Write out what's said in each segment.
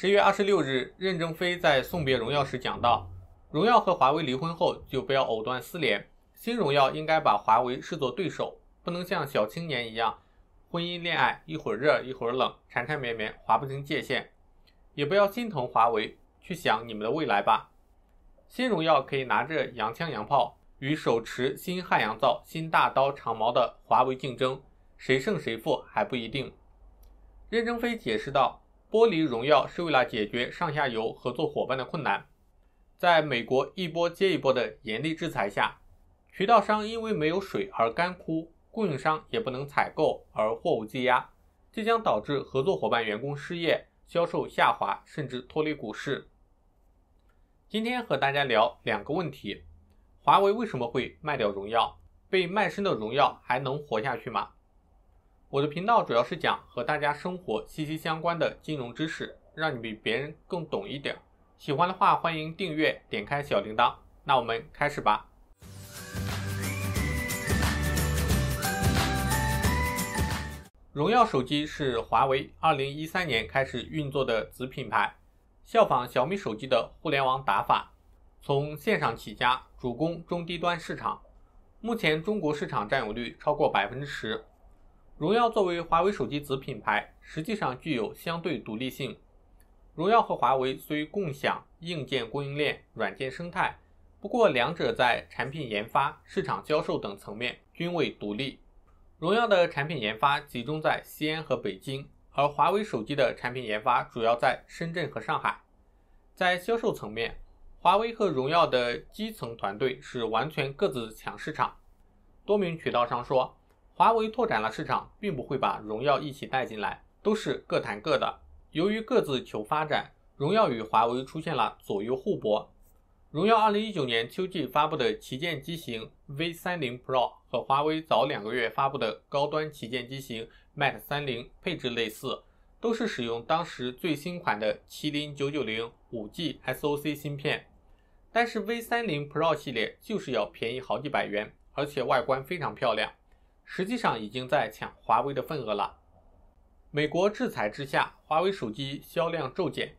十月二十六日，任正非在送别荣耀时讲到，荣耀和华为离婚后就不要藕断丝连，新荣耀应该把华为视作对手，不能像小青年一样，婚姻恋爱一会儿热一会儿冷，缠缠绵绵，划不清界限，也不要心疼华为，去想你们的未来吧。新荣耀可以拿着洋枪洋炮与手持新汉阳造、新大刀长矛的华为竞争，谁胜谁负还不一定。任正非解释道。剥离荣耀是为了解决上下游合作伙伴的困难。在美国一波接一波的严厉制裁下，渠道商因为没有水而干枯，供应商也不能采购而货物积压，这将导致合作伙伴员工失业、销售下滑，甚至脱离股市。今天和大家聊两个问题：华为为什么会卖掉荣耀？被卖身的荣耀还能活下去吗？我的频道主要是讲和大家生活息息相关的金融知识，让你比别人更懂一点。喜欢的话，欢迎订阅，点开小铃铛。那我们开始吧。荣耀手机是华为2013年开始运作的子品牌，效仿小米手机的互联网打法，从线上起家，主攻中低端市场。目前中国市场占有率超过百分之十。荣耀作为华为手机子品牌，实际上具有相对独立性。荣耀和华为虽共享硬件供应链、软件生态，不过两者在产品研发、市场销售等层面均未独立。荣耀的产品研发集中在西安和北京，而华为手机的产品研发主要在深圳和上海。在销售层面，华为和荣耀的基层团队是完全各自抢市场。多名渠道商说。华为拓展了市场，并不会把荣耀一起带进来，都是各谈各的。由于各自求发展，荣耀与华为出现了左右互搏。荣耀2019年秋季发布的旗舰机型 V30 Pro 和华为早两个月发布的高端旗舰机型 Mate 30配置类似，都是使用当时最新款的麒麟990 5G SoC 芯片。但是 V30 Pro 系列就是要便宜好几百元，而且外观非常漂亮。实际上已经在抢华为的份额了。美国制裁之下，华为手机销量骤减。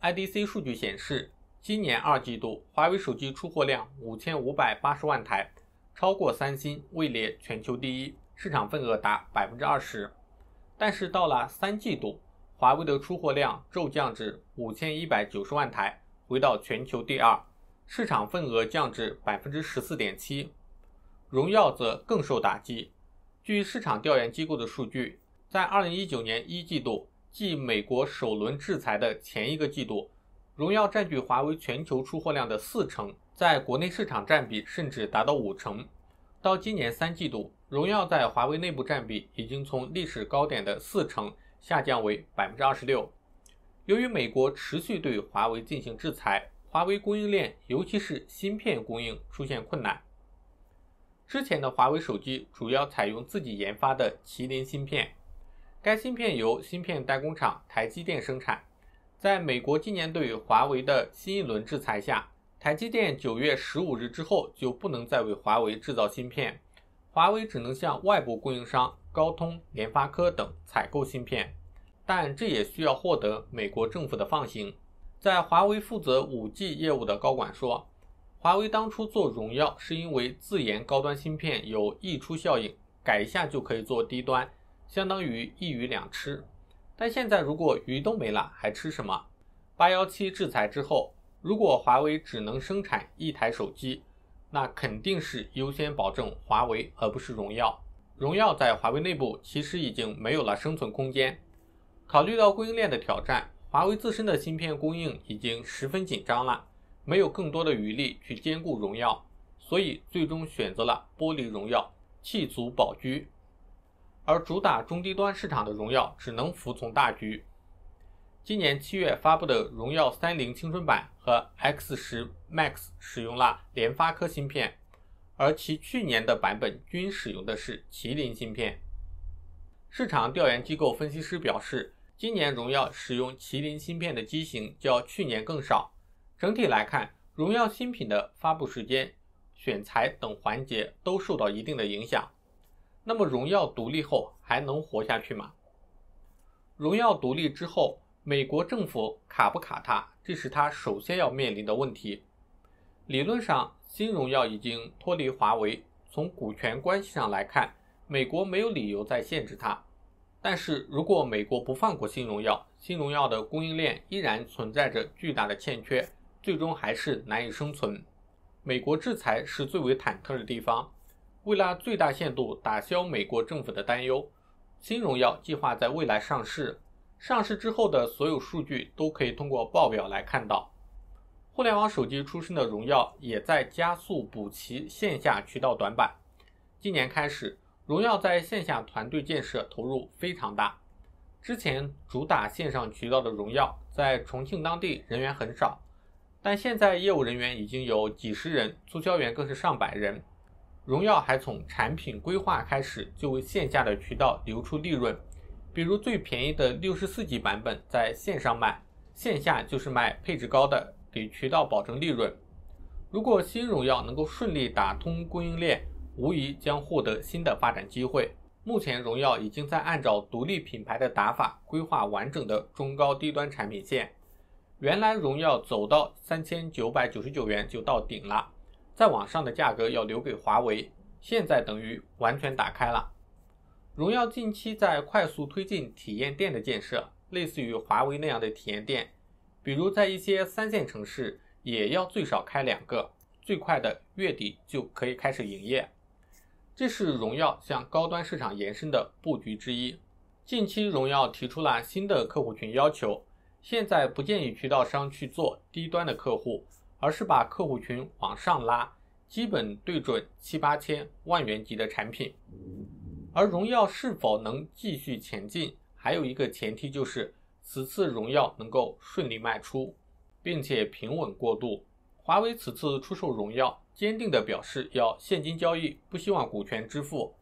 IDC 数据显示，今年二季度华为手机出货量五千五百八十万台，超过三星，位列全球第一，市场份额达百分之二十。但是到了三季度，华为的出货量骤降至五千一百九十万台，回到全球第二，市场份额降至百分之十四点七。荣耀则更受打击。据市场调研机构的数据，在2019年一季度，即美国首轮制裁的前一个季度，荣耀占据华为全球出货量的四成，在国内市场占比甚至达到五成。到今年三季度，荣耀在华为内部占比已经从历史高点的四成下降为百分之二十六。由于美国持续对华为进行制裁，华为供应链，尤其是芯片供应出现困难。之前的华为手机主要采用自己研发的麒麟芯片，该芯片由芯片代工厂台积电生产。在美国今年对华为的新一轮制裁下，台积电九月十五日之后就不能再为华为制造芯片，华为只能向外部供应商高通、联发科等采购芯片，但这也需要获得美国政府的放行。在华为负责五 G 业务的高管说。华为当初做荣耀是因为自研高端芯片有溢出效应，改一下就可以做低端，相当于一鱼两吃。但现在如果鱼都没了，还吃什么？八幺七制裁之后，如果华为只能生产一台手机，那肯定是优先保证华为，而不是荣耀。荣耀在华为内部其实已经没有了生存空间。考虑到供应链的挑战，华为自身的芯片供应已经十分紧张了。没有更多的余力去兼顾荣耀，所以最终选择了剥离荣耀，弃卒保车。而主打中低端市场的荣耀只能服从大局。今年七月发布的荣耀三零青春版和 X 十 Max 使用了联发科芯片，而其去年的版本均使用的是麒麟芯片。市场调研机构分析师表示，今年荣耀使用麒麟芯片的机型较去年更少。整体来看，荣耀新品的发布时间、选材等环节都受到一定的影响。那么，荣耀独立后还能活下去吗？荣耀独立之后，美国政府卡不卡它，这是它首先要面临的问题。理论上，新荣耀已经脱离华为，从股权关系上来看，美国没有理由再限制它。但是如果美国不放过新荣耀，新荣耀的供应链依然存在着巨大的欠缺，最终还是难以生存。美国制裁是最为忐忑的地方。为了最大限度打消美国政府的担忧，新荣耀计划在未来上市。上市之后的所有数据都可以通过报表来看到。互联网手机出身的荣耀也在加速补齐线下渠道短板。今年开始，荣耀在线下团队建设投入非常大。之前主打线上渠道的荣耀在重庆当地人员很少，但现在业务人员已经有几十人，促销员更是上百人。荣耀还从产品规划开始就为线下的渠道留出利润。比如最便宜的六十四 G 版本在线上卖，线下就是卖配置高的，给渠道保证利润。如果新荣耀能够顺利打通供应链，无疑将获得新的发展机会。目前，荣耀已经在按照独立品牌的打法规划完整的中高低端产品线。原来荣耀走到三千九百九十九元就到顶了，再往上的价格要留给华为，现在等于完全打开了。荣耀近期在快速推进体验店的建设，类似于华为那样的体验店，比如在一些三线城市也要最少开两个，最快的月底就可以开始营业。这是荣耀向高端市场延伸的布局之一。近期荣耀提出了新的客户群要求，现在不建议渠道商去做低端的客户，而是把客户群往上拉，基本对准七八千万元级的产品。而荣耀是否能继续前进，还有一个前提就是此次荣耀能够顺利卖出，并且平稳过渡。华为此次出售荣耀，坚定地表示要现金交易，不希望股权支付。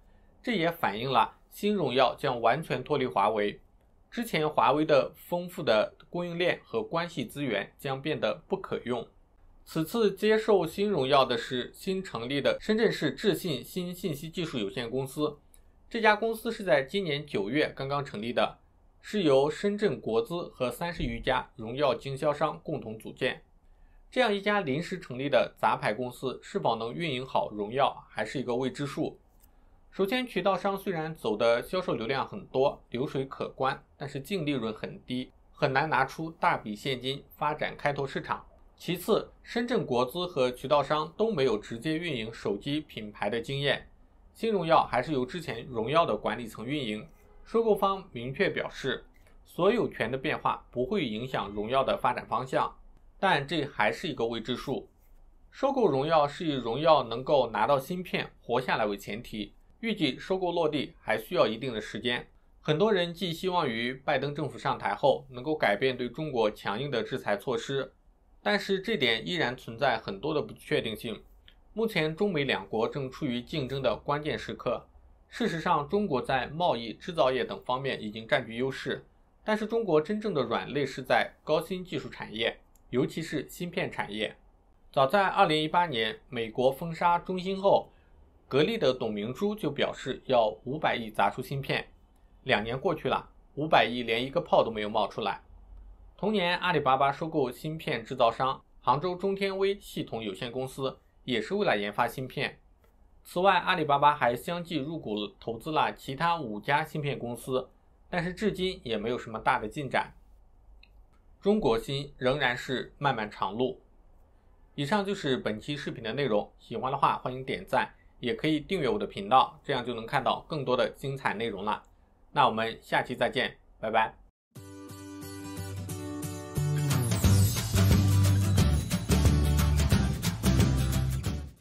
这也反映了新荣耀将完全脱离华为，之前华为的丰富的供应链和关系资源将变得不可用。此次接受新荣耀的是新成立的深圳市智信新信息技术有限公司。这家公司是在今年九月刚刚成立的，是由深圳国资和三十余家荣耀经销商共同组建。这样一家临时成立的杂牌公司，是否能运营好荣耀，还是一个未知数。首先，渠道商虽然走的销售流量很多，流水可观，但是净利润很低，很难拿出大笔现金发展开拓市场。其次，深圳国资和渠道商都没有直接运营手机品牌的经验。新荣耀还是由之前荣耀的管理层运营，收购方明确表示，所有权的变化不会影响荣耀的发展方向，但这还是一个未知数。收购荣耀是以荣耀能够拿到芯片活下来为前提，预计收购落地还需要一定的时间。很多人寄希望于拜登政府上台后能够改变对中国强硬的制裁措施，但是这点依然存在很多的不确定性。目前，中美两国正处于竞争的关键时刻。事实上，中国在贸易、制造业等方面已经占据优势，但是中国真正的软肋是在高新技术产业，尤其是芯片产业。早在2018年，美国封杀中兴后，格力的董明珠就表示要500亿砸出芯片。两年过去了，500亿连一个泡都没有冒出来。同年，阿里巴巴收购芯片制造商杭州中天微系统有限公司。也是为了研发芯片。此外，阿里巴巴还相继入股投资了其他五家芯片公司，但是至今也没有什么大的进展。中国芯仍然是漫漫长路。以上就是本期视频的内容，喜欢的话欢迎点赞，也可以订阅我的频道，这样就能看到更多的精彩内容了。那我们下期再见，拜拜。